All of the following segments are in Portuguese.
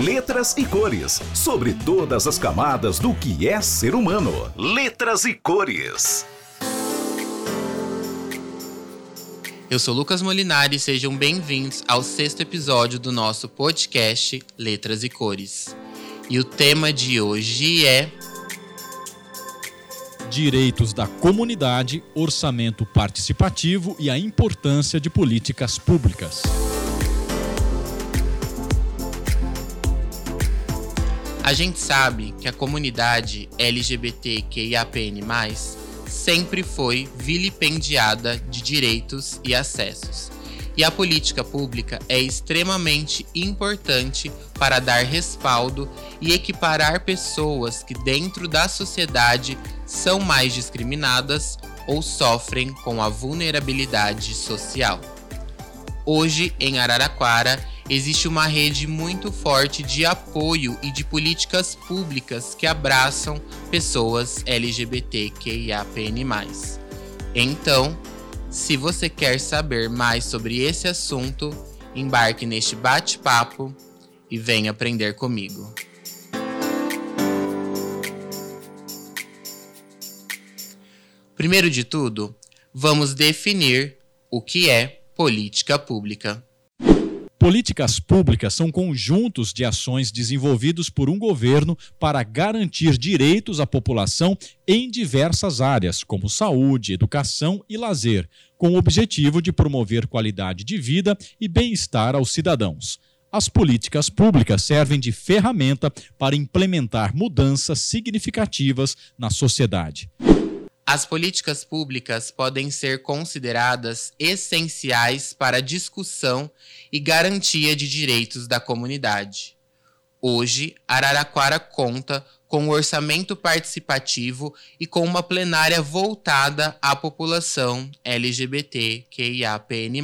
letras e cores, sobre todas as camadas do que é ser humano. Letras e cores. Eu sou Lucas Molinari e sejam bem-vindos ao sexto episódio do nosso podcast Letras e Cores. E o tema de hoje é Direitos da comunidade, orçamento participativo e a importância de políticas públicas. A gente sabe que a comunidade LGBTQIAPN+, sempre foi vilipendiada de direitos e acessos. E a política pública é extremamente importante para dar respaldo e equiparar pessoas que, dentro da sociedade, são mais discriminadas ou sofrem com a vulnerabilidade social. Hoje, em Araraquara, existe uma rede muito forte de apoio e de políticas públicas que abraçam pessoas LGBTQIAPN+. Então, se você quer saber mais sobre esse assunto, embarque neste bate-papo e venha aprender comigo. Primeiro de tudo, vamos definir o que é política pública. Políticas públicas são conjuntos de ações desenvolvidos por um governo para garantir direitos à população em diversas áreas, como saúde, educação e lazer, com o objetivo de promover qualidade de vida e bem-estar aos cidadãos. As políticas públicas servem de ferramenta para implementar mudanças significativas na sociedade. As políticas públicas podem ser consideradas essenciais para a discussão e garantia de direitos da comunidade. Hoje, Araraquara conta com um orçamento participativo e com uma plenária voltada à população LGBTQIAPN+,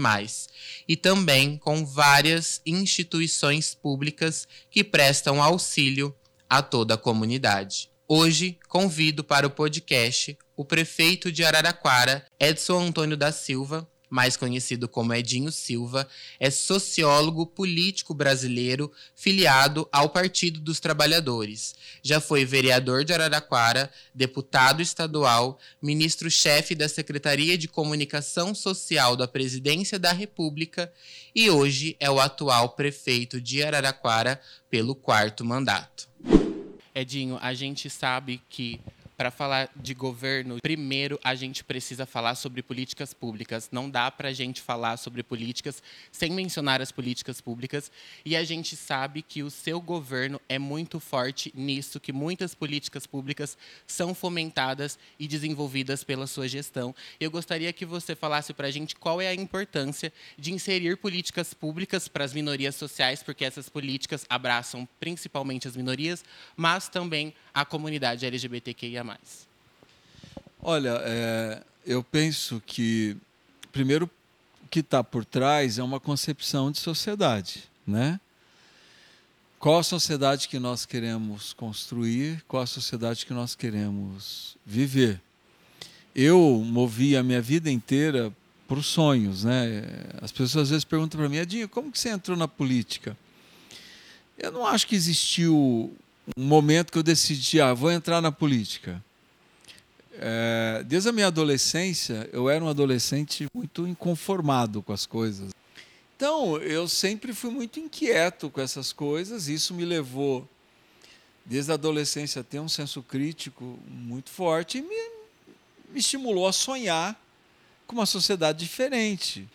e também com várias instituições públicas que prestam auxílio a toda a comunidade. Hoje, convido para o podcast o prefeito de Araraquara, Edson Antônio da Silva, mais conhecido como Edinho Silva, é sociólogo político brasileiro filiado ao Partido dos Trabalhadores. Já foi vereador de Araraquara, deputado estadual, ministro-chefe da Secretaria de Comunicação Social da Presidência da República e hoje é o atual prefeito de Araraquara pelo quarto mandato. Edinho, a gente sabe que para falar de governo, primeiro a gente precisa falar sobre políticas públicas. Não dá para a gente falar sobre políticas sem mencionar as políticas públicas. E a gente sabe que o seu governo é muito forte nisso, que muitas políticas públicas são fomentadas e desenvolvidas pela sua gestão. Eu gostaria que você falasse para a gente qual é a importância de inserir políticas públicas para as minorias sociais, porque essas políticas abraçam principalmente as minorias, mas também a comunidade LGBTQIA+. Olha, é, eu penso que, primeiro, o que está por trás é uma concepção de sociedade, né? Qual a sociedade que nós queremos construir? Qual a sociedade que nós queremos viver? Eu movi a minha vida inteira por sonhos, né? As pessoas às vezes perguntam para mim, Edinho, como que você entrou na política? Eu não acho que existiu um momento que eu decidi, ah, vou entrar na política. É, desde a minha adolescência, eu era um adolescente muito inconformado com as coisas. Então, eu sempre fui muito inquieto com essas coisas, isso me levou, desde a adolescência, a ter um senso crítico muito forte e me, me estimulou a sonhar com uma sociedade diferente.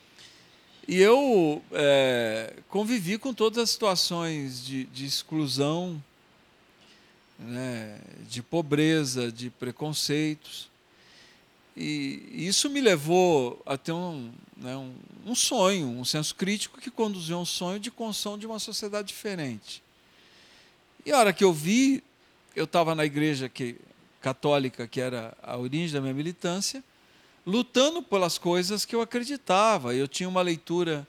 E eu é, convivi com todas as situações de, de exclusão né, de pobreza, de preconceitos. E isso me levou a ter um, né, um, um, sonho, um senso crítico que conduziu a um sonho de construção de uma sociedade diferente. E a hora que eu vi, eu estava na igreja que, católica, que era a origem da minha militância, lutando pelas coisas que eu acreditava. Eu tinha uma leitura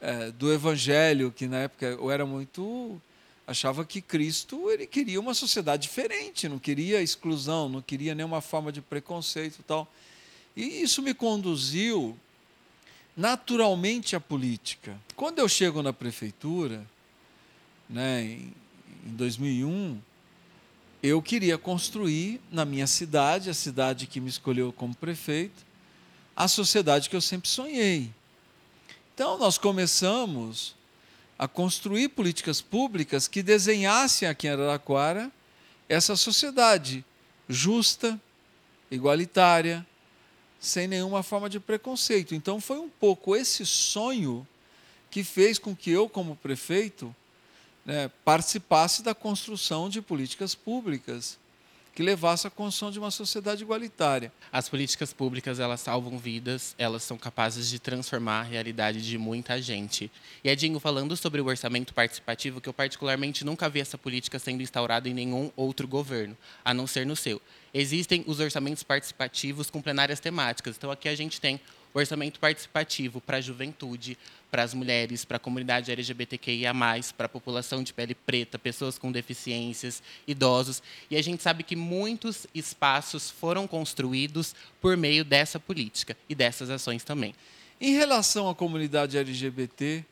é, do Evangelho, que na época eu era muito achava que Cristo ele queria uma sociedade diferente, não queria exclusão, não queria nenhuma forma de preconceito e tal. E isso me conduziu naturalmente à política. Quando eu chego na prefeitura, né, em, em 2001, eu queria construir na minha cidade, a cidade que me escolheu como prefeito, a sociedade que eu sempre sonhei. Então, nós começamos a construir políticas públicas que desenhassem aqui em Araraquara essa sociedade justa, igualitária, sem nenhuma forma de preconceito. Então, foi um pouco esse sonho que fez com que eu, como prefeito, né, participasse da construção de políticas públicas que levasse à construção de uma sociedade igualitária. As políticas públicas, elas salvam vidas, elas são capazes de transformar a realidade de muita gente. E Edinho, falando sobre o orçamento participativo, que eu particularmente nunca vi essa política sendo instaurada em nenhum outro governo, a não ser no seu. Existem os orçamentos participativos com plenárias temáticas. Então aqui a gente tem orçamento participativo para a juventude, para as mulheres, para a comunidade LGBTQIA+, para a população de pele preta, pessoas com deficiências, idosos. E a gente sabe que muitos espaços foram construídos por meio dessa política e dessas ações também. Em relação à comunidade LGBT,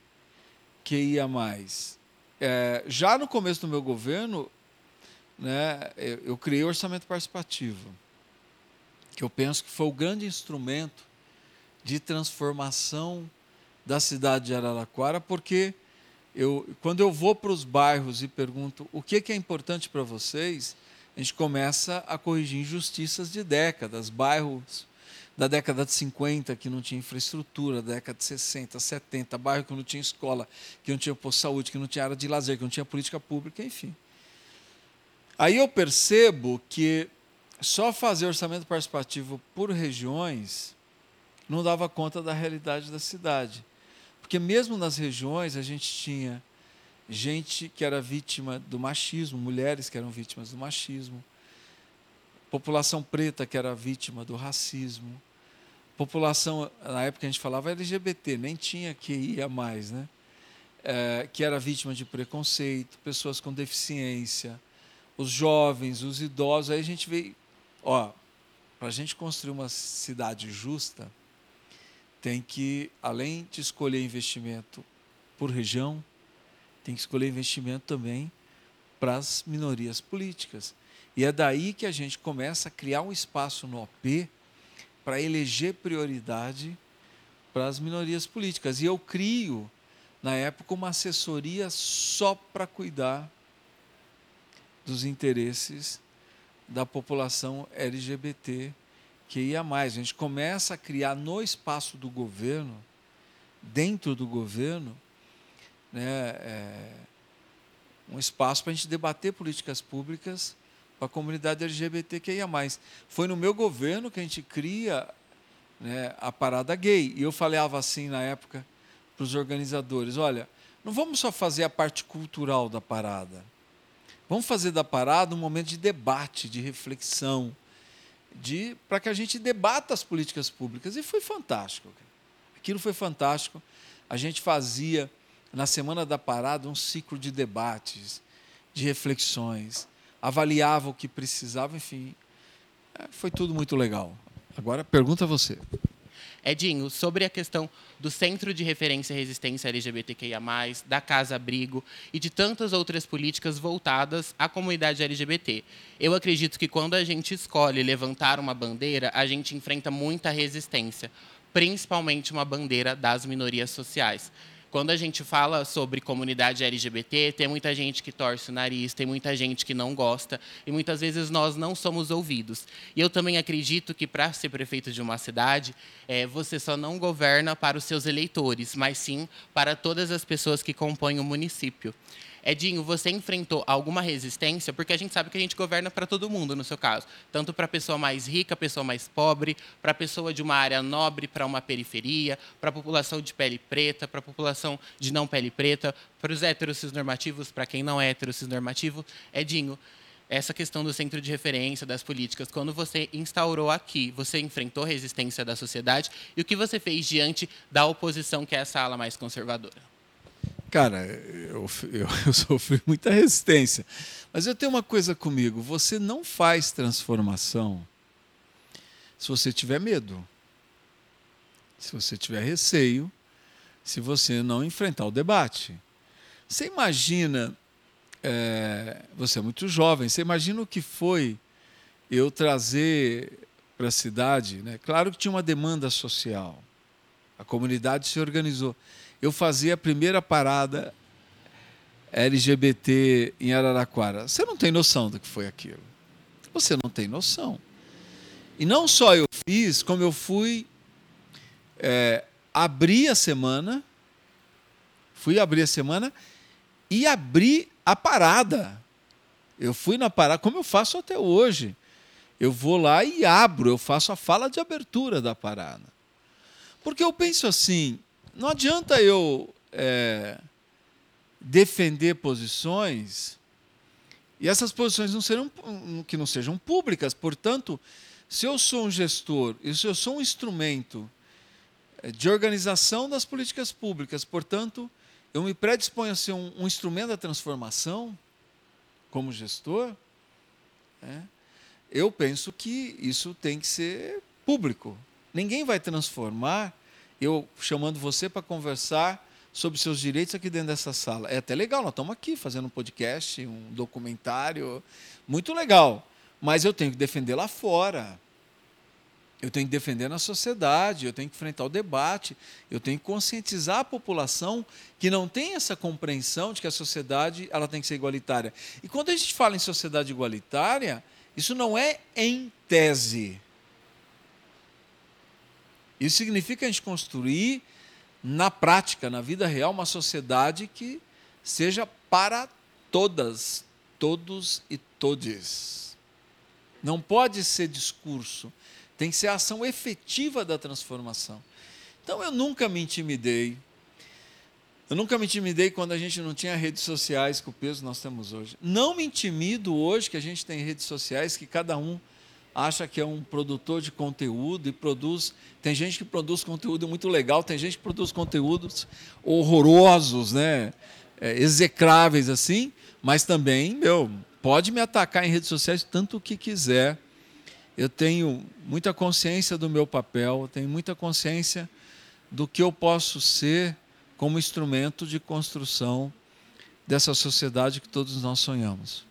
é, já no começo do meu governo, né, eu, eu criei o orçamento participativo, que eu penso que foi o grande instrumento de transformação da cidade de Araraquara, porque eu, quando eu vou para os bairros e pergunto o que, que é importante para vocês, a gente começa a corrigir injustiças de décadas, bairros da década de 50 que não tinha infraestrutura, da década de 60, 70, bairro que não tinha escola, que não tinha posto de saúde, que não tinha área de lazer, que não tinha política pública, enfim. Aí eu percebo que só fazer orçamento participativo por regiões não dava conta da realidade da cidade. Porque mesmo nas regiões a gente tinha gente que era vítima do machismo, mulheres que eram vítimas do machismo, população preta que era vítima do racismo, população, na época a gente falava LGBT, nem tinha que ir a mais, né? É, que era vítima de preconceito, pessoas com deficiência, os jovens, os idosos. Aí a gente veio, ó, para a gente construir uma cidade justa, tem que, além de escolher investimento por região, tem que escolher investimento também para as minorias políticas. E é daí que a gente começa a criar um espaço no OP para eleger prioridade para as minorias políticas. E eu crio, na época, uma assessoria só para cuidar dos interesses da população LGBT que ia mais. A gente começa a criar no espaço do governo, dentro do governo, né, é, um espaço para a gente debater políticas públicas para a comunidade LGBTQIA. Foi no meu governo que a gente cria né, a parada gay. E eu falava assim na época para os organizadores: olha, não vamos só fazer a parte cultural da parada. Vamos fazer da parada um momento de debate, de reflexão, de para que a gente debata as políticas públicas. E foi fantástico. Aquilo foi fantástico. A gente fazia, na Semana da Parada, um ciclo de debates, de reflexões, avaliava o que precisava, enfim. É, foi tudo muito legal. Agora, pergunta você. Edinho, sobre a questão do Centro de Referência e Resistência LGBTQIA, da Casa Abrigo e de tantas outras políticas voltadas à comunidade LGBT. Eu acredito que quando a gente escolhe levantar uma bandeira, a gente enfrenta muita resistência, principalmente uma bandeira das minorias sociais quando a gente fala sobre comunidade LGBT, tem muita gente que torce o nariz, tem muita gente que não gosta, e muitas vezes nós não somos ouvidos. E eu também acredito que, para ser prefeito de uma cidade, é, você só não governa para os seus eleitores, mas sim para todas as pessoas que compõem o município. Edinho, você enfrentou alguma resistência? Porque a gente sabe que a gente governa para todo mundo, no seu caso. Tanto para a pessoa mais rica, pessoa mais pobre, para a pessoa de uma área nobre, para uma periferia, para a população de pele preta, para a população de não pele preta, para os héteros normativos, para quem não é hétero normativo. Edinho, essa questão do centro de referência das políticas, quando você instaurou aqui, você enfrentou resistência da sociedade e o que você fez diante da oposição, que é essa ala mais conservadora? Cara, eu, eu, eu, sofri muita resistência. Mas eu tenho uma coisa comigo: você não faz transformação se você tiver medo, se você tiver receio, se você não enfrentar o debate. Você imagina é, você é muito jovem. Você imagina o que foi eu trazer para a cidade? Né? Claro que tinha uma demanda social. A comunidade se organizou. Eu fazia a primeira parada LGBT em Araraquara. Você não tem noção do que foi aquilo. Você não tem noção. E não só eu fiz, como eu fui é, abrir a semana, fui abrir a semana e abri a parada. Eu fui na parada, como eu faço até hoje. Eu vou lá e abro, eu faço a fala de abertura da parada. Porque eu penso assim, não adianta eu é, defender posições e essas posições não serão que não sejam públicas. Portanto, se eu sou um gestor e se eu sou um instrumento é, de organização das políticas públicas, portanto, eu me predisponho a ser um, um instrumento da transformação como gestor, é, eu penso que isso tem que ser público. Ninguém vai transformar eu chamando você para conversar sobre seus direitos aqui dentro dessa sala. É até legal, nós estamos aqui fazendo um podcast, um documentário, muito legal. Mas eu tenho que defender lá fora. Eu tenho que defender na sociedade, eu tenho que enfrentar o debate, eu tenho que conscientizar a população que não tem essa compreensão de que a sociedade ela tem que ser igualitária. E quando a gente fala em sociedade igualitária, isso não é em tese. Isso significa a gente construir na prática, na vida real, uma sociedade que seja para todas, todos e todes. Não pode ser discurso, tem que ser a ação efetiva da transformação. Então eu nunca me intimidei. Eu nunca me intimidei quando a gente não tinha redes sociais com o peso que nós temos hoje. Não me intimido hoje que a gente tem redes sociais que cada um acha que é um produtor de conteúdo e produz. Tem gente que produz conteúdo muito legal, tem gente que produz conteúdos horrorosos, né? É, execráveis assim, mas também, meu, pode me atacar em redes sociais tanto que quiser. Eu tenho muita consciência do meu papel, tenho muita consciência do que eu posso ser como instrumento de construção dessa sociedade que todos nós sonhamos.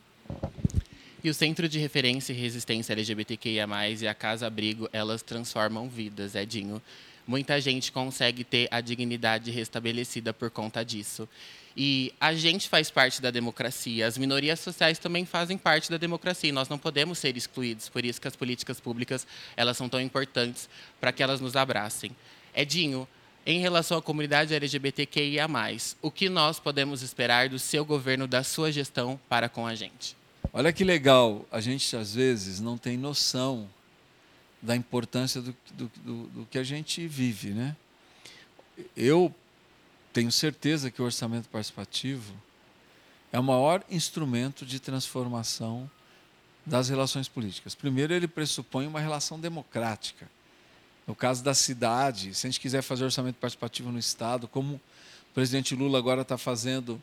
E o Centro de Referência e Resistência LGBTQIA+, e a Casa Abrigo, elas transformam vidas, Edinho. Muita gente consegue ter a dignidade restabelecida por conta disso. E a gente faz parte da democracia, as minorias sociais também fazem parte da democracia, e nós não podemos ser excluídos, por isso que as políticas públicas, elas são tão importantes para que elas nos abracem. Edinho, em relação à comunidade LGBTQIA+, o que nós podemos esperar do seu governo, da sua gestão para com a gente? Olha que legal, a gente às vezes não tem noção da importância do, do, do, do que a gente vive. Né? Eu tenho certeza que o orçamento participativo é o maior instrumento de transformação das relações políticas. Primeiro, ele pressupõe uma relação democrática. No caso da cidade, se a gente quiser fazer orçamento participativo no Estado, como o presidente Lula agora está fazendo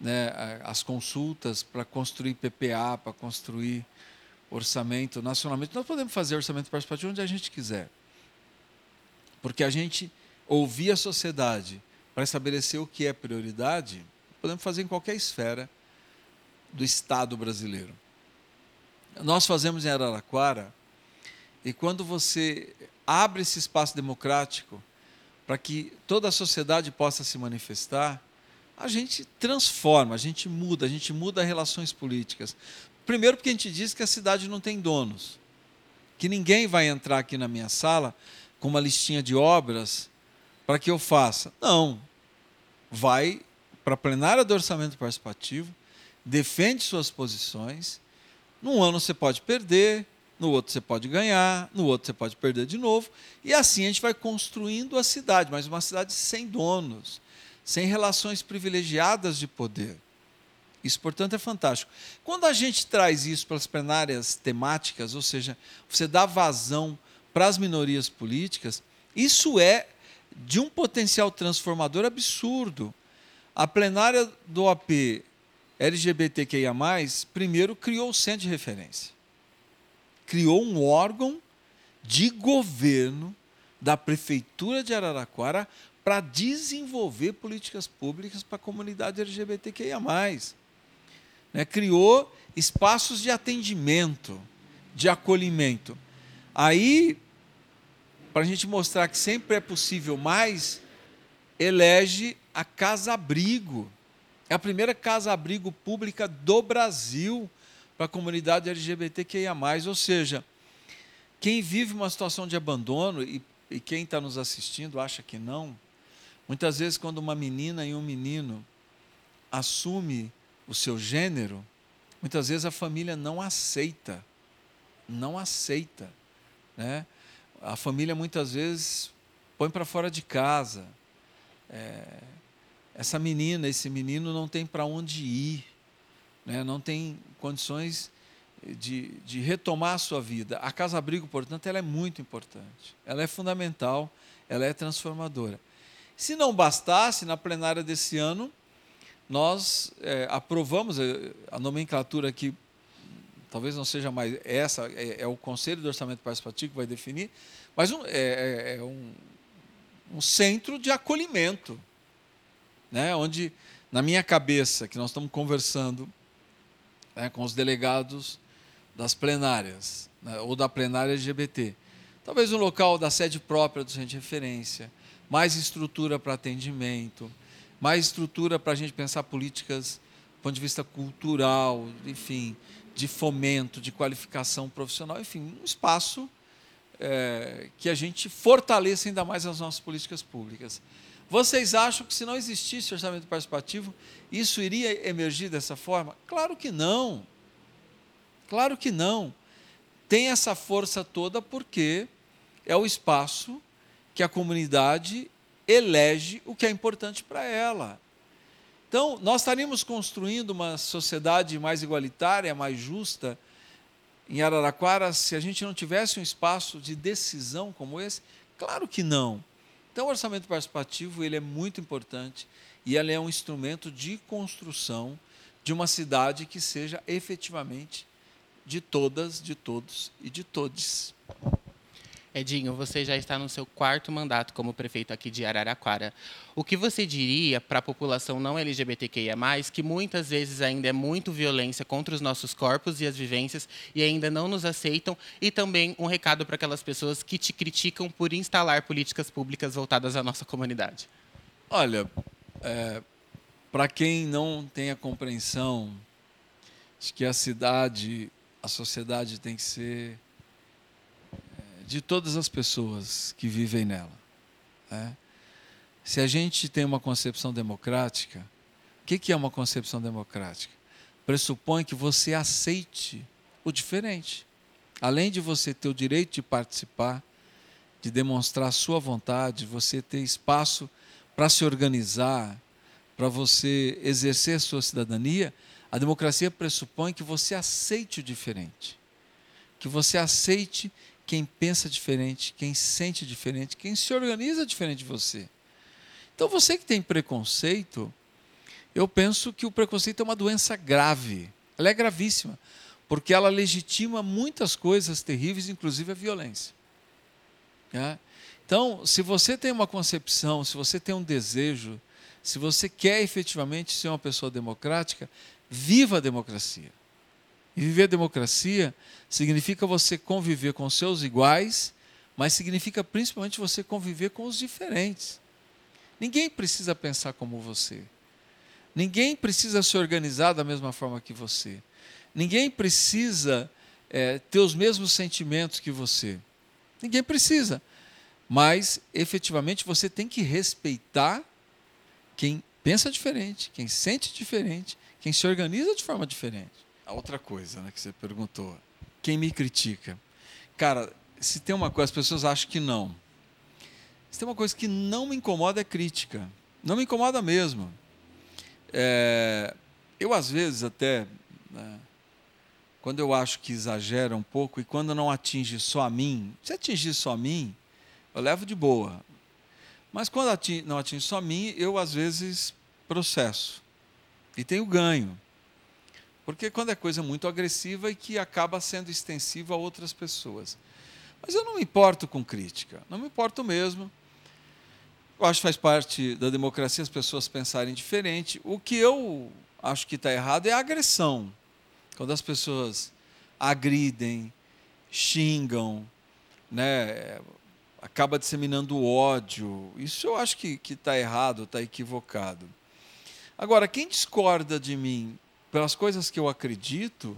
né, as consultas para construir PPA, para construir orçamento nacionalmente. Nós podemos fazer orçamento participativo onde a gente quiser. Porque a gente ouvir a sociedade para estabelecer o que é prioridade, podemos fazer em qualquer esfera do Estado brasileiro. Nós fazemos em Araraquara, e quando você abre esse espaço democrático para que toda a sociedade possa se manifestar, a gente transforma, a gente muda, a gente muda relações políticas. Primeiro, porque a gente diz que a cidade não tem donos, que ninguém vai entrar aqui na minha sala com uma listinha de obras para que eu faça. Não. Vai para a plenária do orçamento participativo, defende suas posições. Num ano você pode perder, no outro você pode ganhar, no outro você pode perder de novo. E assim a gente vai construindo a cidade, mas uma cidade sem donos sem relações privilegiadas de poder. Isso, portanto, é fantástico. Quando a gente traz isso para as plenárias temáticas, ou seja, você dá vazão para as minorias políticas, isso é de um potencial transformador absurdo. A plenária do OP LGBTQIA, primeiro criou o centro de referência. Criou um órgão de governo da Prefeitura de Araraquara para desenvolver políticas públicas para a comunidade LGBTQIA. né? criou espaços de atendimento, de acolhimento. Aí, para a gente mostrar que sempre é possível mais, elege a Casa Abrigo. É a primeira casa-abrigo pública do Brasil para a comunidade LGBTQIA. Ou seja, quem vive uma situação de abandono, e, e quem está nos assistindo acha que não, muitas vezes, quando uma menina e um menino assume o seu gênero, muitas vezes a família não aceita. Não aceita. Né? A família muitas vezes põe para fora de casa. É, essa menina, esse menino não tem para onde ir, né? não tem condições de, de retomar a sua vida. A casa-abrigo, portanto, ela é muito importante, ela é fundamental, ela é transformadora. Se não bastasse, na plenária desse ano, nós é, aprovamos é, a nomenclatura aqui, talvez não seja mais essa, é, é, o Conselho do Orçamento Participativo que vai definir, mas um, é, é, é um, um centro de acolhimento né, onde, na minha cabeça, que nós estamos conversando né, com os delegados das plenárias, né, ou da plenária LGBT, talvez um local da sede própria do centro de referência, mais estrutura para atendimento, mais estrutura para a gente pensar políticas do ponto de vista cultural, enfim, de fomento, de qualificação profissional, enfim, um espaço é, que a gente fortaleça ainda mais as nossas políticas públicas. Vocês acham que se não existisse orçamento participativo, isso iria emergir dessa forma? Claro que não. Claro que não. Tem essa força toda porque é o espaço que a comunidade elege o que é importante para ela. Então, nós estaríamos construindo uma sociedade mais igualitária, mais justa em Araraquara se a gente não tivesse um espaço de decisão como esse? Claro que não. Então, o orçamento participativo ele é muito importante e ele é um instrumento de construção de uma cidade que seja efetivamente de todas, de todos e de todes. Edinho, você já está no seu quarto mandato como prefeito aqui de Araraquara. O que você diria para a população não LGBTQIA+, que muitas vezes ainda é muito violência contra os nossos corpos e as vivências e ainda não nos aceitam? E também um recado para aquelas pessoas que te criticam por instalar políticas públicas voltadas à nossa comunidade. Olha, é, para quem não tem a compreensão de que a cidade, a sociedade tem que ser de todas as pessoas que vivem nela. Né? Se a gente tem uma concepção democrática, o que, é uma concepção democrática? Pressupõe que você aceite o diferente. Além de você ter o direito de participar, de demonstrar a sua vontade, você ter espaço para se organizar, para você exercer sua cidadania, a democracia pressupõe que você aceite o diferente. Que você aceite quem pensa diferente, quem sente diferente, quem se organiza diferente de você. Então, você que tem preconceito, eu penso que o preconceito é uma doença grave. Ela é gravíssima, porque ela legitima muitas coisas terríveis, inclusive a violência. É? Então, se você tem uma concepção, se você tem um desejo, se você quer efetivamente ser uma pessoa democrática, viva a democracia. E viver a democracia significa você conviver com seus iguais, mas significa principalmente você conviver com os diferentes. Ninguém precisa pensar como você. Ninguém precisa se organizar da mesma forma que você. Ninguém precisa é, ter os mesmos sentimentos que você. Ninguém precisa. Mas, efetivamente, você tem que respeitar quem pensa diferente, quem sente diferente, quem se organiza de forma diferente a outra coisa né, que você perguntou. Quem me critica? Cara, se tem uma coisa, as pessoas acham que não. Se tem uma coisa que não me incomoda é crítica. Não me incomoda mesmo. É, eu, às vezes, até. Né, quando eu acho que exagera um pouco e quando não atinge só a mim, se atingir só a mim, eu levo de boa. Mas quando não atinge só a mim, eu às vezes processo. E tenho ganho. Porque quando é coisa muito agressiva e que acaba sendo extensiva a outras pessoas. Mas eu não me importo com crítica, não me importo mesmo. Eu acho que faz parte da democracia as pessoas pensarem diferente. O que eu acho que está errado é a agressão. Quando as pessoas agridem, xingam, né, acaba disseminando ódio. Isso eu acho que está errado, está equivocado. Agora, quem discorda de mim pelas coisas que eu acredito,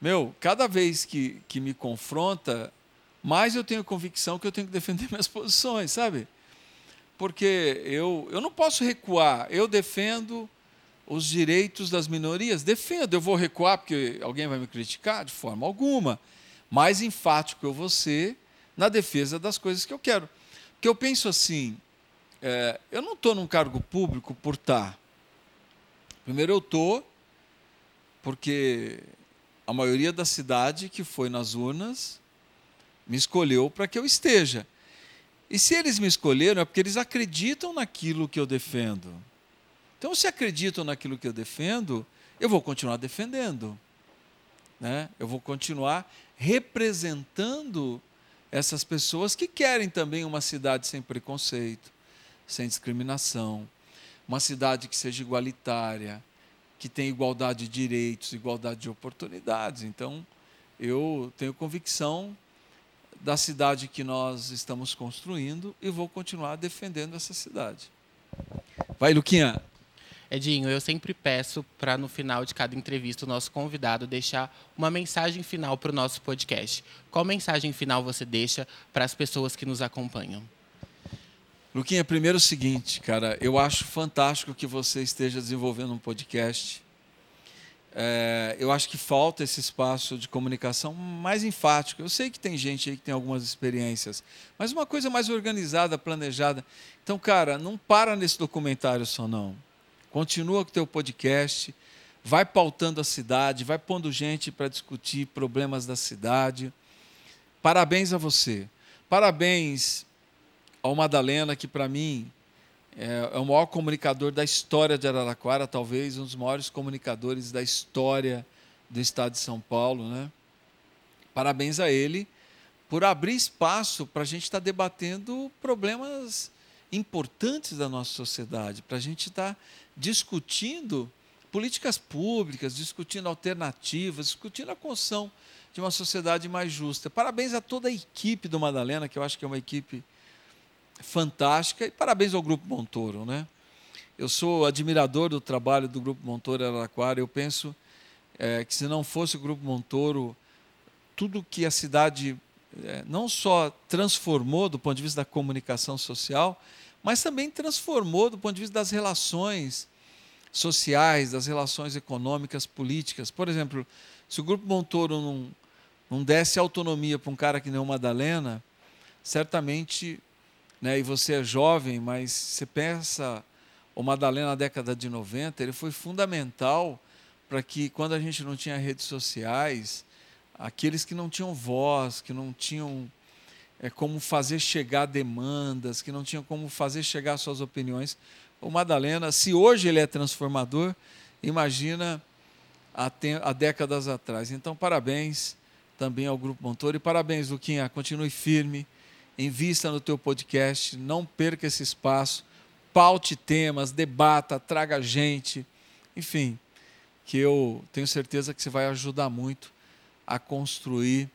meu, cada vez que, que me confronta, mais eu tenho convicção que eu tenho que defender minhas posições, sabe? Porque eu, eu não posso recuar, eu defendo os direitos das minorias, defendo, eu vou recuar porque alguém vai me criticar? De forma alguma. Mais enfático eu vou ser na defesa das coisas que eu quero. Porque eu penso assim, é, eu não estou num cargo público por estar. Tá. Primeiro eu estou porque a maioria da cidade que foi nas urnas me escolheu para que eu esteja. E se eles me escolheram é porque eles acreditam naquilo que eu defendo. Então, se acreditam naquilo que eu defendo, eu vou continuar defendendo. Né? Eu vou continuar representando essas pessoas que querem também uma cidade sem preconceito, sem discriminação, uma cidade que seja igualitária, que tem igualdade de direitos, igualdade de oportunidades. Então, eu tenho convicção da cidade que nós estamos construindo e vou continuar defendendo essa cidade. Vai, Luquinha. Edinho, eu sempre peço para no final de cada entrevista o nosso convidado deixar uma mensagem final para o nosso podcast. Qual mensagem final você deixa para as pessoas que nos acompanham? Luquinha, primeiro o seguinte, cara, eu acho fantástico que você esteja desenvolvendo um podcast. É, eu acho que falta esse espaço de comunicação mais enfático. Eu sei que tem gente aí que tem algumas experiências, mas uma coisa mais organizada, planejada. Então, cara, não para nesse documentário só não. Continua com o teu podcast, vai pautando a cidade, vai pondo gente para discutir problemas da cidade. Parabéns a você. Parabéns ao Madalena, que para mim é, é, o maior comunicador da história de Araraquara, talvez um dos maiores comunicadores da história do estado de São Paulo. Né? Parabéns a ele por abrir espaço para a gente estar tá debatendo problemas importantes da nossa sociedade, para a gente estar tá discutindo políticas públicas, discutindo alternativas, discutindo a construção de uma sociedade mais justa. Parabéns a toda a equipe do Madalena, que eu acho que é uma equipe fantástica, e parabéns ao Grupo Montoro. Né? Eu sou admirador do trabalho do Grupo Montoro Araraquara. Eu penso é, que se não fosse o Grupo Montoro, tudo que a cidade é, não só transformou do ponto de vista da comunicação social, mas também transformou do ponto de vista das relações sociais, das relações econômicas, políticas. Por exemplo, se o Grupo Montoro não, não desse autonomia para um cara que nem o Madalena, certamente né, e você é jovem, mas você pensa, o Madalena na década de 90, ele foi fundamental para que, quando a gente não tinha redes sociais, aqueles que não tinham voz, que não tinham é, como fazer chegar demandas, que não tinham como fazer chegar suas opiniões, o Madalena, se hoje ele é transformador, imagina há, há décadas atrás. Então, parabéns também ao Grupo Montoro e parabéns, Luquinha, continue firme invista no teu podcast, não perca esse espaço, paute temas, debata, traga gente, enfim, que eu tenho certeza que você vai ajudar muito a construir,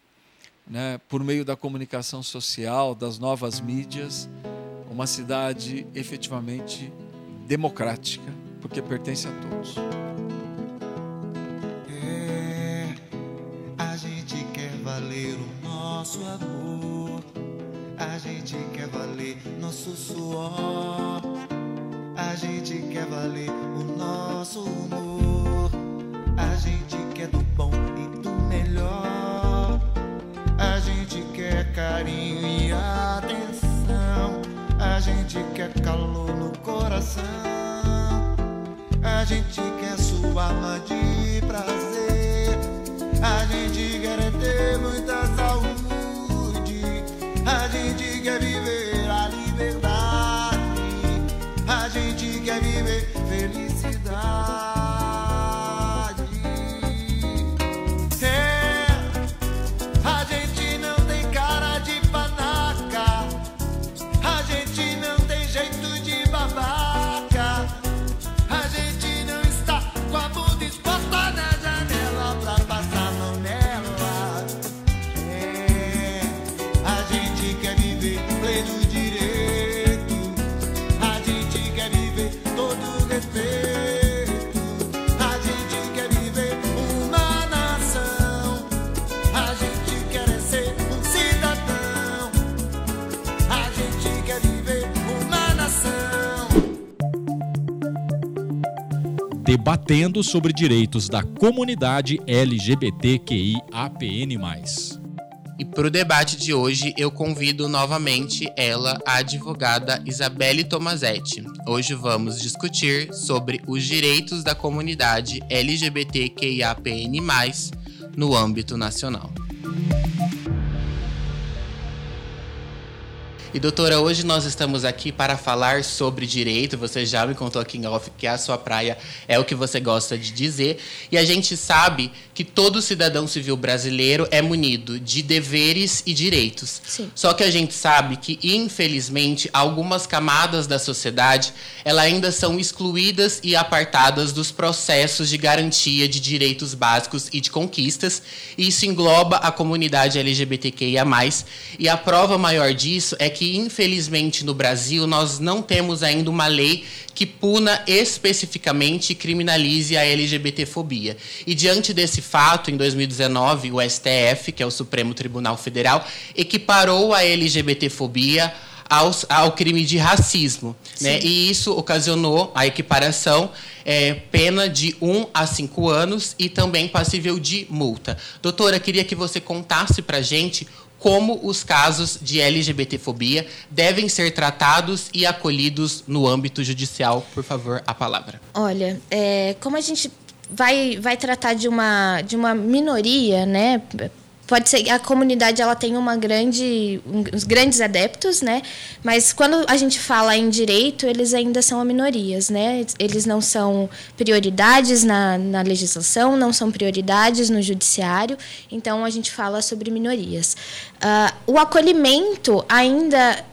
né, por meio da comunicação social, das novas mídias, uma cidade efetivamente democrática, porque pertence a todos. É, a gente quer valer o nosso amor a gente quer valer nosso suor. A gente quer valer o nosso humor. A gente quer do bom e do melhor. A gente quer carinho e atenção. A gente quer calor no coração. A gente quer sua alma de prazer. A gente quer ter muita debatendo sobre direitos da comunidade LGBTQIAPN+. E para o debate de hoje, eu convido novamente ela, a advogada Isabelle Tomazetti. Hoje vamos discutir sobre os direitos da comunidade LGBTQIAPN+, no âmbito nacional. E doutora, hoje nós estamos aqui para falar sobre direito. Você já me contou aqui em off que a sua praia é o que você gosta de dizer. E a gente sabe que todo cidadão civil brasileiro é munido de deveres e direitos. Sim. Só que a gente sabe que, infelizmente, algumas camadas da sociedade elas ainda são excluídas e apartadas dos processos de garantia de direitos básicos e de conquistas. E isso engloba a comunidade LGBTQIA+. E a prova maior disso é que que, infelizmente, no Brasil, nós não temos ainda uma lei que puna especificamente e criminalize a LGBTfobia. E diante desse fato, em 2019, o STF, que é o Supremo Tribunal Federal, equiparou a LGBTfobia ao, ao crime de racismo. Né? E isso ocasionou a equiparação, é, pena de 1 um a 5 anos e também passível de multa. Doutora, queria que você contasse para gente como os casos de LGBTfobia devem ser tratados e acolhidos no âmbito judicial. Por favor, a palavra. Olha, é, como a gente vai, vai tratar de uma, de uma minoria, né? Pode ser a comunidade ela tem uma grande uns grandes adeptos né? Mas quando a gente fala em direito eles ainda são minorias né? Eles não são prioridades na, na legislação não são prioridades no judiciário. Então a gente fala sobre minorias. Uh, o acolhimento ainda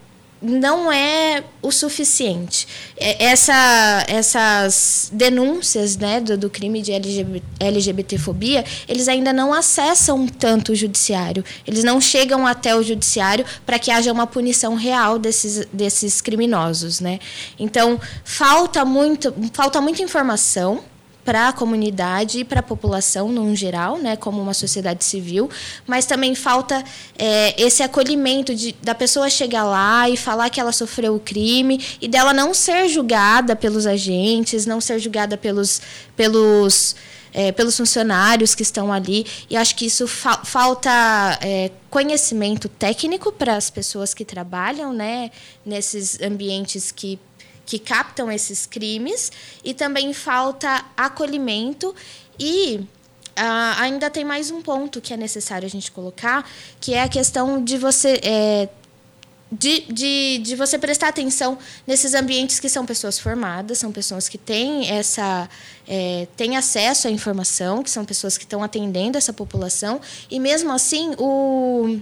não é o suficiente. É, essa, essas denúncias né, do, do crime de LGBT, LGBTfobia, eles ainda não acessam tanto o judiciário. Eles não chegam até o judiciário para que haja uma punição real desses, desses criminosos. Né? Então, falta, muito, falta muita informação para a comunidade e para a população no geral, né, como uma sociedade civil, mas também falta é, esse acolhimento de, da pessoa chegar lá e falar que ela sofreu o crime e dela não ser julgada pelos agentes, não ser julgada pelos, pelos, é, pelos funcionários que estão ali. E acho que isso fa falta é, conhecimento técnico para as pessoas que trabalham né, nesses ambientes que que captam esses crimes e também falta acolhimento. E uh, ainda tem mais um ponto que é necessário a gente colocar, que é a questão de você é, de, de, de você prestar atenção nesses ambientes que são pessoas formadas, são pessoas que têm essa é, têm acesso à informação, que são pessoas que estão atendendo essa população. E mesmo assim o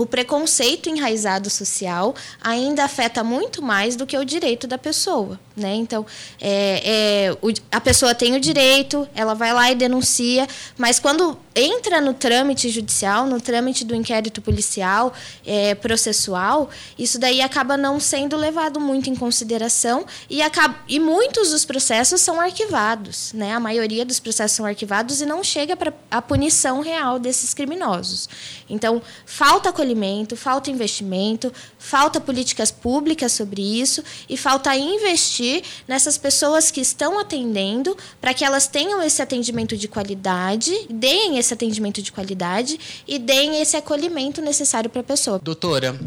o preconceito enraizado social ainda afeta muito mais do que o direito da pessoa. Né? Então, é, é, o, a pessoa tem o direito, ela vai lá e denuncia, mas quando entra no trâmite judicial, no trâmite do inquérito policial, é, processual, isso daí acaba não sendo levado muito em consideração e, acaba, e muitos dos processos são arquivados. Né? A maioria dos processos são arquivados e não chega para a punição real desses criminosos. Então, falta acolhimento, falta investimento, falta políticas públicas sobre isso e falta investir nessas pessoas que estão atendendo para que elas tenham esse atendimento de qualidade, deem esse atendimento de qualidade e deem esse acolhimento necessário para a pessoa. Doutora,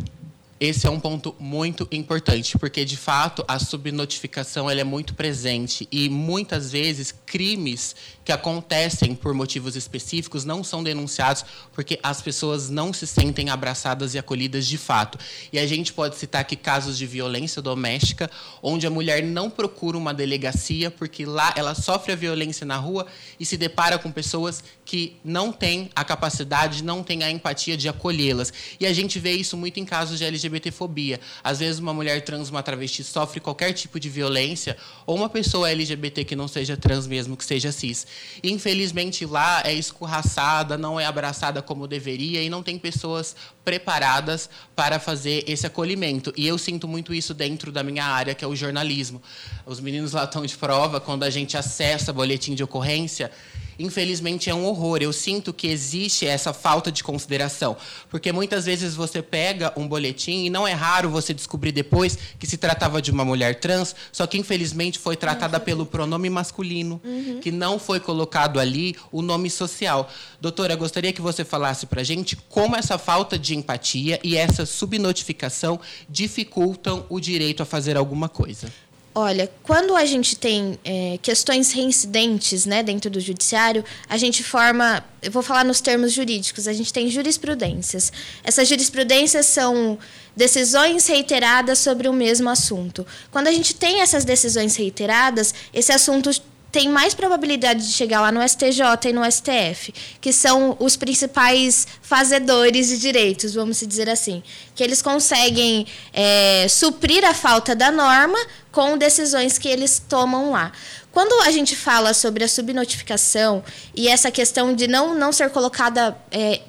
esse é um ponto muito importante, porque de fato a subnotificação ela é muito presente e muitas vezes crimes que acontecem por motivos específicos não são denunciados porque as pessoas não se sentem abraçadas e acolhidas de fato. E a gente pode citar aqui casos de violência doméstica, onde a mulher não procura uma delegacia porque lá ela sofre a violência na rua e se depara com pessoas que não têm a capacidade, não têm a empatia de acolhê-las. E a gente vê isso muito em casos de LGBTfobia. Às vezes uma mulher trans, uma travesti sofre qualquer tipo de violência ou uma pessoa LGBT que não seja trans mesmo, que seja cis Infelizmente lá é escorraçada, não é abraçada como deveria e não tem pessoas preparadas para fazer esse acolhimento. E eu sinto muito isso dentro da minha área, que é o jornalismo. Os meninos lá estão de prova quando a gente acessa boletim de ocorrência infelizmente é um horror. Eu sinto que existe essa falta de consideração, porque muitas vezes você pega um boletim e não é raro você descobrir depois que se tratava de uma mulher trans, só que infelizmente foi tratada uhum. pelo pronome masculino, uhum. que não foi colocado ali o nome social. Doutora, gostaria que você falasse para gente como essa falta de empatia e essa subnotificação dificultam o direito a fazer alguma coisa. Olha, quando a gente tem é, questões reincidentes né, dentro do judiciário, a gente forma, eu vou falar nos termos jurídicos, a gente tem jurisprudências. Essas jurisprudências são decisões reiteradas sobre o mesmo assunto. Quando a gente tem essas decisões reiteradas, esse assunto tem mais probabilidade de chegar lá no STJ e no STF, que são os principais fazedores de direitos, vamos dizer assim, que eles conseguem é, suprir a falta da norma com decisões que eles tomam lá. Quando a gente fala sobre a subnotificação e essa questão de não, não ser colocada é,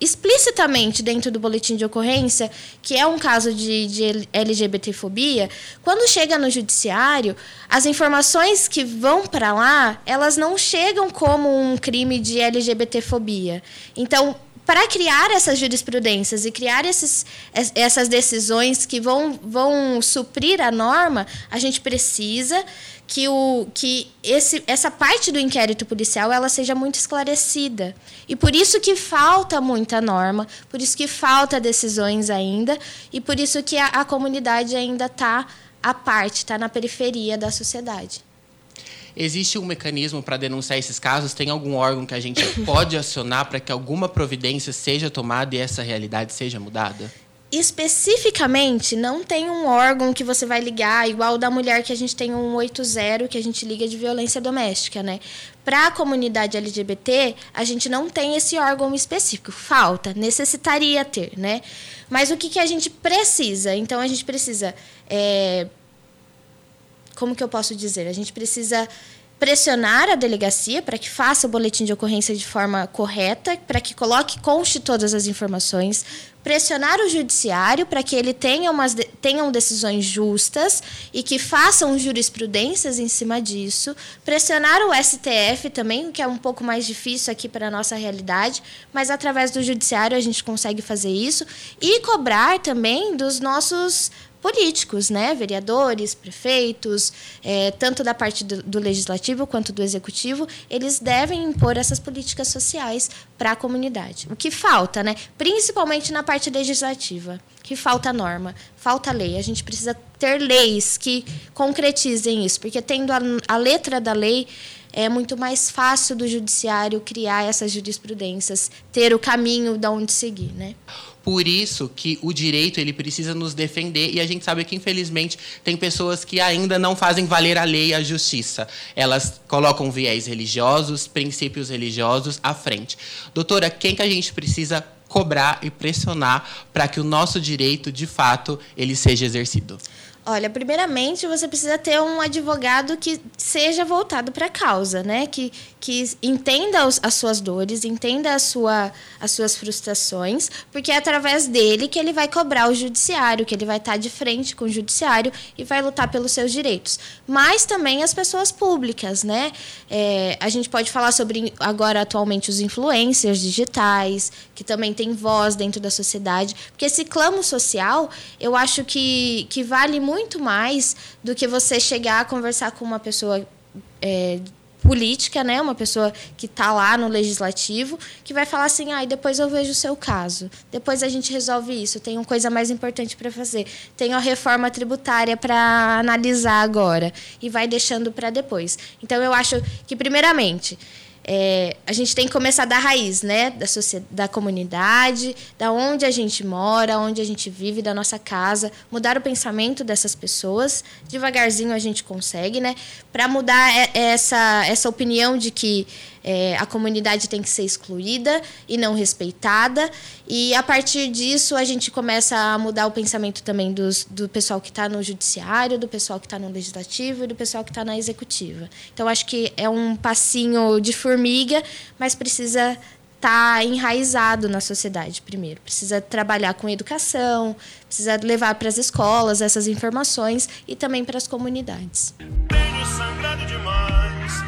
explicitamente dentro do boletim de ocorrência, que é um caso de, de LGBTfobia, quando chega no judiciário, as informações que vão para lá, elas não chegam como um crime de LGBTfobia. Então, para criar essas jurisprudências e criar esses, essas decisões que vão, vão suprir a norma, a gente precisa que, o, que esse, essa parte do inquérito policial ela seja muito esclarecida. E por isso que falta muita norma, por isso que falta decisões ainda, e por isso que a, a comunidade ainda está à parte, está na periferia da sociedade. Existe um mecanismo para denunciar esses casos? Tem algum órgão que a gente pode acionar para que alguma providência seja tomada e essa realidade seja mudada? especificamente não tem um órgão que você vai ligar, igual o da mulher que a gente tem um 80 que a gente liga de violência doméstica, né? Para a comunidade LGBT, a gente não tem esse órgão específico. Falta, necessitaria ter, né? Mas o que, que a gente precisa? Então, a gente precisa. É... Como que eu posso dizer? A gente precisa pressionar a delegacia para que faça o boletim de ocorrência de forma correta, para que coloque, conste todas as informações, pressionar o judiciário para que ele tenha umas tenham decisões justas e que façam jurisprudências em cima disso, pressionar o STF também, que é um pouco mais difícil aqui para a nossa realidade, mas através do judiciário a gente consegue fazer isso e cobrar também dos nossos políticos, né? vereadores, prefeitos, é, tanto da parte do, do, legislativo quanto do executivo, eles devem impor essas políticas sociais para a comunidade. O que falta, né? principalmente na parte legislativa, que falta norma, falta lei. A gente precisa ter leis que concretizem isso, porque tendo a, a letra da lei é muito mais fácil do judiciário criar essas jurisprudências, ter o caminho de onde seguir, né? Por isso que o direito ele precisa nos defender e a gente sabe que infelizmente tem pessoas que ainda não fazem valer a lei e a justiça. Elas colocam viés religiosos, princípios religiosos à frente. Doutora, quem que a gente precisa cobrar e pressionar para que o nosso direito, de fato, ele seja exercido? Olha, primeiramente você precisa ter um advogado que seja voltado para a causa, né? Que, que entenda os, as suas dores, entenda a sua, as suas frustrações, porque é através dele que ele vai cobrar o judiciário, que ele vai estar de frente com o judiciário e vai lutar pelos seus direitos. Mas também as pessoas públicas, né? É, a gente pode falar sobre agora atualmente os influencers digitais, que também têm voz dentro da sociedade, porque esse clamo social, eu acho que, que vale muito mais do que você chegar a conversar com uma pessoa é, política, né? Uma pessoa que está lá no legislativo, que vai falar assim, ah, depois eu vejo o seu caso. Depois a gente resolve isso. Uma coisa mais importante para fazer. Tem a reforma tributária para analisar agora e vai deixando para depois. Então eu acho que primeiramente é, a gente tem que começar da raiz, né? Da, sociedade, da comunidade, da onde a gente mora, onde a gente vive, da nossa casa, mudar o pensamento dessas pessoas. Devagarzinho a gente consegue, né? Para mudar essa, essa opinião de que é, a comunidade tem que ser excluída e não respeitada. E a partir disso a gente começa a mudar o pensamento também dos, do pessoal que está no judiciário, do pessoal que está no legislativo e do pessoal que está na executiva. Então acho que é um passinho de formiga, mas precisa estar tá enraizado na sociedade primeiro. Precisa trabalhar com educação, precisa levar para as escolas essas informações e também para as comunidades. Tenho sangrado demais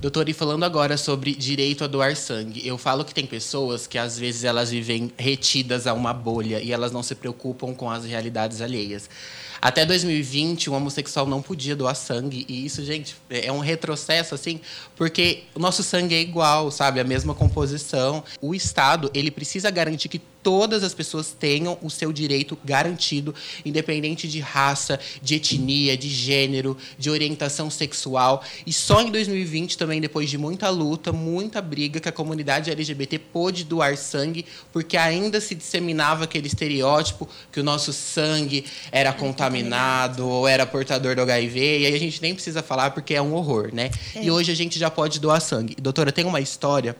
Doutor, e falando agora sobre direito a doar sangue, eu falo que tem pessoas que às vezes elas vivem retidas a uma bolha e elas não se preocupam com as realidades alheias. Até 2020, um homossexual não podia doar sangue. E isso, gente, é um retrocesso, assim, porque o nosso sangue é igual, sabe? A mesma composição. O Estado, ele precisa garantir que todas as pessoas tenham o seu direito garantido, independente de raça, de etnia, de gênero, de orientação sexual. E só em 2020, também, depois de muita luta, muita briga, que a comunidade LGBT pôde doar sangue, porque ainda se disseminava aquele estereótipo que o nosso sangue era contaminado ou era portador do HIV. E aí a gente nem precisa falar porque é um horror, né? E hoje a gente já pode doar sangue. Doutora, tem uma história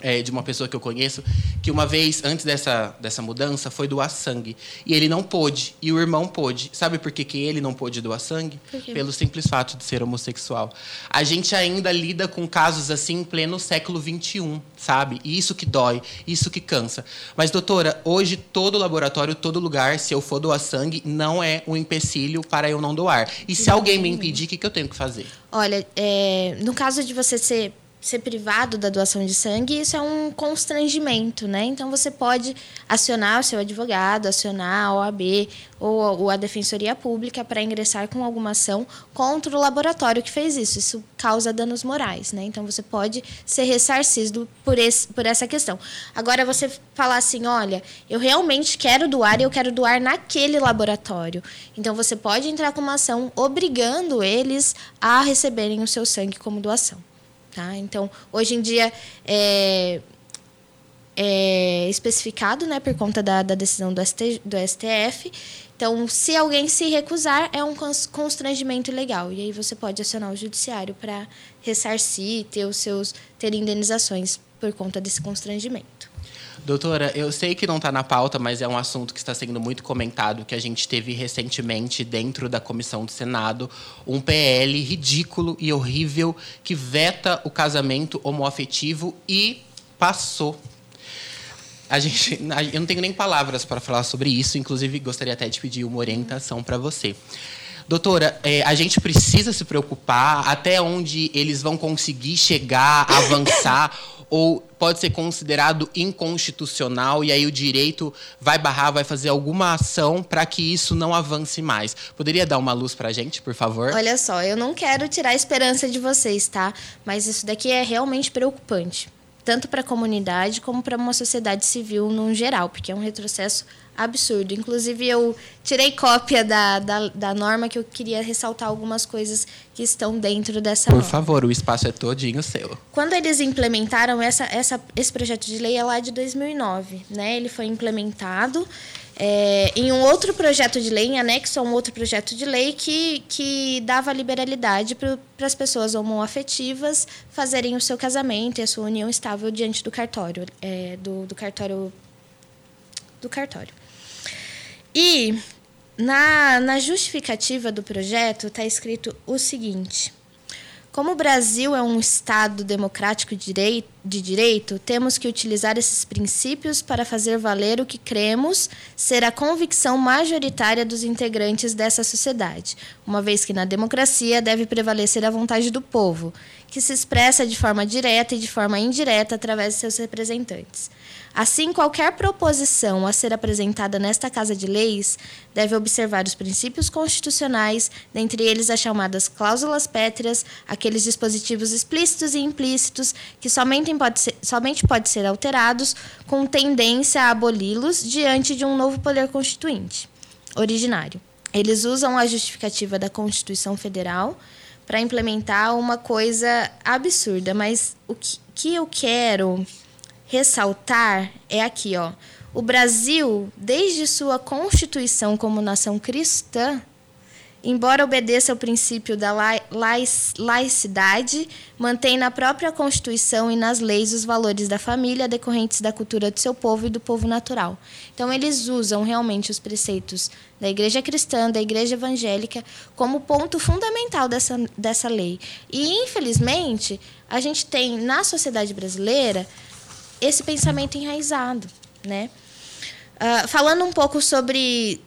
é, de uma pessoa que eu conheço, que uma vez, antes dessa, dessa mudança, foi doar sangue. E ele não pôde, e o irmão pôde. Sabe por que, que ele não pôde doar sangue? Pelo simples fato de ser homossexual. A gente ainda lida com casos assim em pleno século XXI, sabe? E isso que dói, isso que cansa. Mas, doutora, hoje todo laboratório, todo lugar, se eu for doar sangue, não é um empecilho para eu não doar. E se alguém me impedir, o que, que eu tenho que fazer? Olha, é, no caso de você ser, ser privado da doação de sangue, isso é um constrangimento, né? Então você pode acionar o seu advogado, acionar a OAB ou, a Defensoria Pública para ingressar com alguma ação contra o laboratório que fez isso. Isso causa danos morais, né? Então você pode ser ressarcido por, esse, por essa questão. Agora você falar assim, olha, eu realmente quero doar e eu quero doar naquele laboratório. Então você pode entrar com uma ação obrigando eles a receberem o seu sangue como doação. Tá? Então, hoje em dia, é, é especificado né, por conta da, da decisão do, ST, do STF. Então, se alguém se recusar, é um cons- constrangimento legal. E aí você pode acionar o judiciário para ressarcir, ter os seus ter indenizações por conta desse constrangimento. Doutora, eu sei que não está na pauta, mas é um assunto que está sendo muito comentado, que a gente teve recentemente dentro da comissão do Senado um PL ridículo e horrível que veta o casamento homoafetivo e passou. A gente, eu não tenho nem palavras para falar sobre isso, inclusive gostaria até de pedir uma orientação para você. Doutora, é, a gente precisa se preocupar até onde eles vão conseguir chegar, avançar, ou pode ser considerado inconstitucional e aí o direito vai barrar, vai fazer alguma ação para que isso não avance mais. Poderia dar uma luz para a gente, por favor? Olha só, eu não quero tirar a esperança de vocês, tá? Mas isso daqui é realmente preocupante. Tanto para a comunidade como para uma sociedade civil no geral, porque é um retrocesso absurdo. Inclusive, eu tirei cópia da, da, da norma que eu queria ressaltar algumas coisas que estão dentro dessa Por norma. favor, o espaço é todinho seu. Quando eles implementaram essa, essa, esse projeto de lei é lá de 2009, né? Ele foi implementado é, em um outro projeto de lei, em anexo a um outro projeto de lei que, que dava liberalidade para as pessoas homoafetivas fazerem o seu casamento e a sua união estável diante do cartório, é, do, do cartório do cartório. E na, na justificativa do projeto está escrito o seguinte: como o Brasil é um Estado democrático de direi- de direito, temos que utilizar esses princípios para fazer valer o que cremos ser a convicção majoritária dos integrantes dessa sociedade, uma vez que na democracia deve prevalecer a vontade do povo, que se expressa de forma direta e de forma indireta através de seus representantes. Assim, qualquer proposição a ser apresentada nesta Casa de Leis deve observar os princípios constitucionais, dentre eles as chamadas cláusulas pétreas, aqueles dispositivos explícitos e implícitos que somente pode ser, somente pode ser alterados com tendência a aboli-los diante de um novo poder constituinte originário. Eles usam a justificativa da Constituição Federal para implementar uma coisa absurda, mas o que, que eu quero ressaltar é aqui, ó. O Brasil, desde sua constituição como nação cristã, embora obedeça ao princípio da lai- laic- laicidade, mantém na própria Constituição e nas leis os valores da família decorrentes da cultura do seu povo e do povo natural. Então, eles usam realmente os preceitos da Igreja Cristã, da Igreja Evangélica, como ponto fundamental dessa, dessa lei. E, infelizmente, a gente tem na sociedade brasileira esse pensamento enraizado, né? Ah, falando um pouco sobre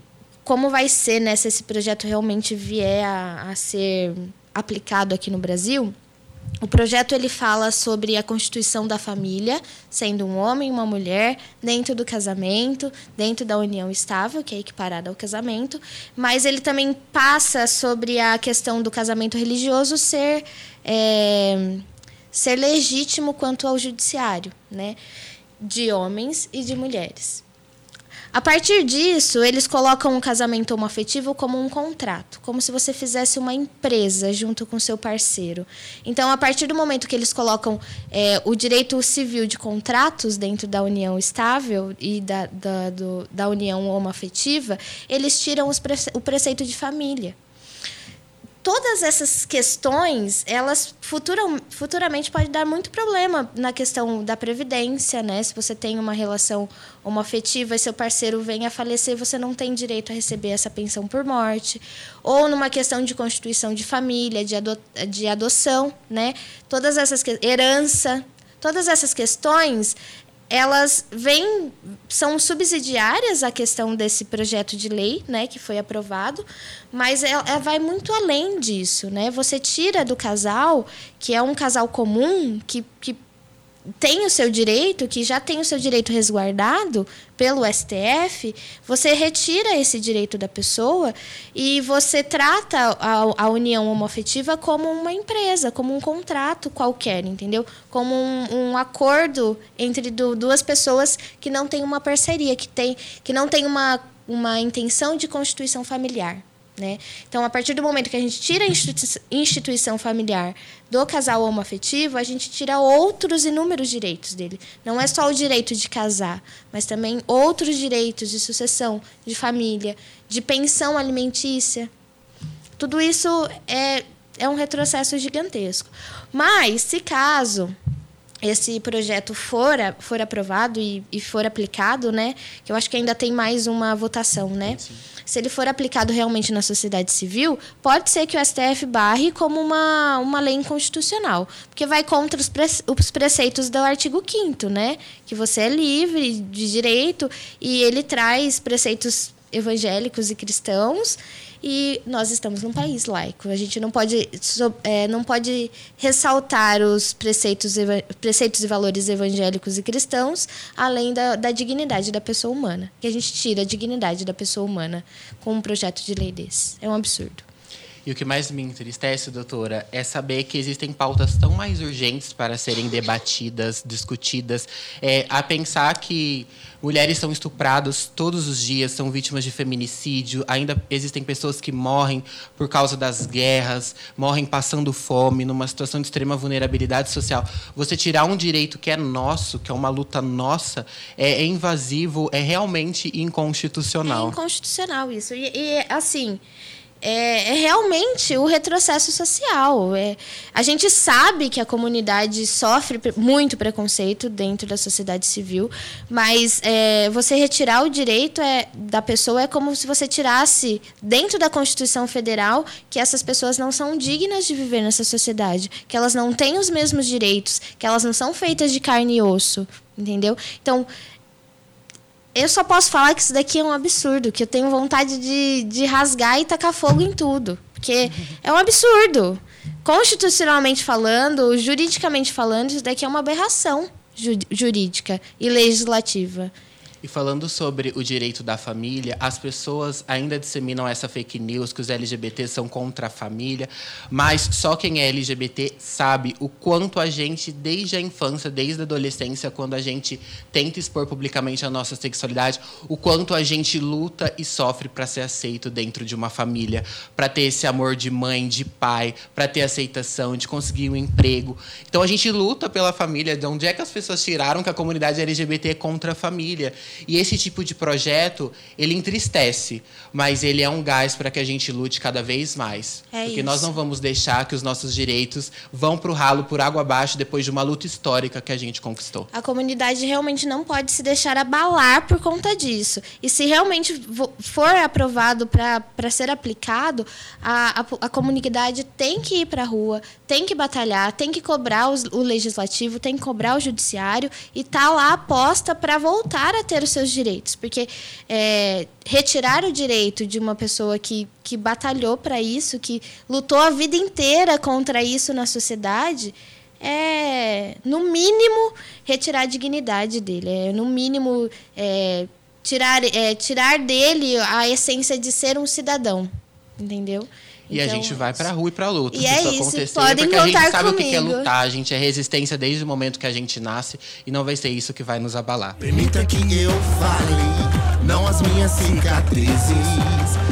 como vai ser, né, se esse projeto realmente vier a, a ser aplicado aqui no Brasil, o projeto ele fala sobre a constituição da família, sendo um homem e uma mulher, dentro do casamento, dentro da união estável, que é equiparada ao casamento, mas ele também passa sobre a questão do casamento religioso ser, é, ser legítimo quanto ao judiciário, né, de homens e de mulheres. A partir disso, eles colocam o casamento homoafetivo como um contrato, como se você fizesse uma empresa junto com seu parceiro. Então, a partir do momento que eles colocam é, o direito civil de contratos dentro da união estável e da, da, do- da união homoafetiva, eles tiram os o preceito de família todas essas questões, elas futuram, futuramente pode dar muito problema na questão da previdência, né? Se você tem uma relação homoafetiva e seu parceiro vem a falecer, você não tem direito a receber essa pensão por morte. Ou numa questão de constituição de família, de, ado de adoção, né? Todas essas herança, todas essas questões elas vêm são subsidiárias à questão desse projeto de lei, né, que foi aprovado, mas ela, ela vai muito além disso, né? Você tira do casal, que é um casal comum, que, que tem o seu direito, que já tem o seu direito resguardado pelo STF, você retira esse direito da pessoa e você trata a, a união homoafetiva como uma empresa, como um contrato qualquer, entendeu? Como um, um acordo entre du- duas pessoas que não tem uma parceria, que, tem, que não tem uma, uma intenção de constituição familiar. Né? Então, a partir do momento que a gente tira a institui- instituição familiar do casal homoafetivo, a gente tira outros inúmeros direitos dele. Não é só o direito de casar, mas também outros direitos de sucessão, de família, de pensão alimentícia. Tudo isso é, é um retrocesso gigantesco. Mas, se caso esse projeto for, a- for aprovado e, e for aplicado, né? Que eu acho que ainda tem mais uma votação, né? Se ele for aplicado realmente na sociedade civil, pode ser que o STF barre como uma, uma lei inconstitucional. Porque vai contra os, pre, os preceitos do artigo 5 né? Que você é livre de direito e ele traz preceitos evangélicos e cristãos e nós estamos num país laico. A gente não pode, é, não pode ressaltar os preceitos, preceitos e valores evangélicos e cristãos, além da, da dignidade da pessoa humana. Que a gente tira a dignidade da pessoa humana com um projeto de lei desse. É um absurdo. E o que mais me entristece, doutora, é saber que existem pautas tão mais urgentes para serem debatidas, discutidas. É, a pensar que mulheres são estupradas todos os dias, são vítimas de feminicídio, ainda existem pessoas que morrem por causa das guerras, morrem passando fome, numa situação de extrema vulnerabilidade social. Você tirar um direito que é nosso, que é uma luta nossa, é, é invasivo, é realmente inconstitucional. É inconstitucional isso. E, e, assim, é, é realmente o retrocesso social. É, a gente sabe que a comunidade sofre muito preconceito dentro da sociedade civil, mas é, você retirar o direito é, da pessoa é como se você tirasse dentro da Constituição Federal que essas pessoas não são dignas de viver nessa sociedade, que elas não têm os mesmos direitos, que elas não são feitas de carne e osso, entendeu? Então, eu só posso falar que isso daqui é um absurdo, que eu tenho vontade de, de rasgar e tacar fogo em tudo. Porque é um absurdo. Constitucionalmente falando, juridicamente falando, isso daqui é uma aberração ju- jurídica e legislativa. E falando sobre o direito da família, as pessoas ainda disseminam essa fake news que os LGBT são contra a família, mas só quem é LGBT sabe o quanto a gente, desde a infância, desde a adolescência, quando a gente tenta expor publicamente a nossa sexualidade, o quanto a gente luta e sofre para ser aceito dentro de uma família, para ter esse amor de mãe, de pai, para ter aceitação, de conseguir um emprego. Então a gente luta pela família. De onde é que as pessoas tiraram que a comunidade LGBT é contra a família? E esse tipo de projeto, ele entristece, mas ele é um gás para que a gente lute cada vez mais. É porque nós isso. não vamos deixar que os nossos direitos vão para o ralo por água abaixo depois de uma luta histórica que a gente conquistou. A comunidade realmente não pode se deixar abalar por conta disso. E se realmente for aprovado para ser aplicado, a, a, a comunidade tem que ir para a rua, tem que batalhar, tem que cobrar os- o legislativo, tem que cobrar o judiciário e tá lá aposta para voltar a ter os seus direitos. Porque é, retirar o direito de uma pessoa que, que batalhou para isso, que lutou a vida inteira contra isso na sociedade, é, no mínimo, retirar a dignidade dele. É, no mínimo, é, tirar, é, tirar dele a essência de ser um cidadão. Entendeu? E a Então, gente vai pra rua e pra luta. E se é isso isso, acontecer, podem porque a gente sabe o que é comigo. lutar, a gente é resistência desde o momento que a gente nasce e não vai ser isso que vai nos abalar. Permita que eu fale, não as minhas cicatrizes.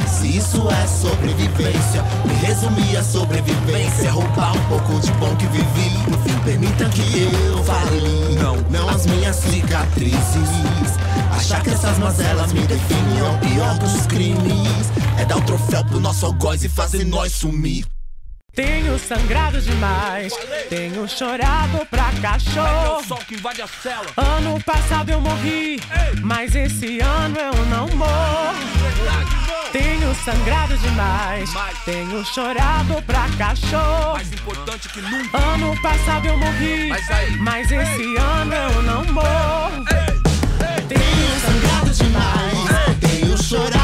Se isso é sobrevivência, me resumir a sobrevivência, é roubar um pouco de bom que vivi. No fim, permita que eu fale, não, não as minhas cicatrizes. Achar que essas mazelas me definem pior dos crimes. É dar o troféu pro nosso algoz e fazer nós sumir. Tenho sangrado demais, tenho chorado pra cachorro. Ano passado eu morri, mas esse ano eu não morro. Tenho sangrado demais, tenho chorado pra cachorro. Mais importante que nunca. Ano passado eu morri, mas esse ano eu não morro. Tenho demais, Tenho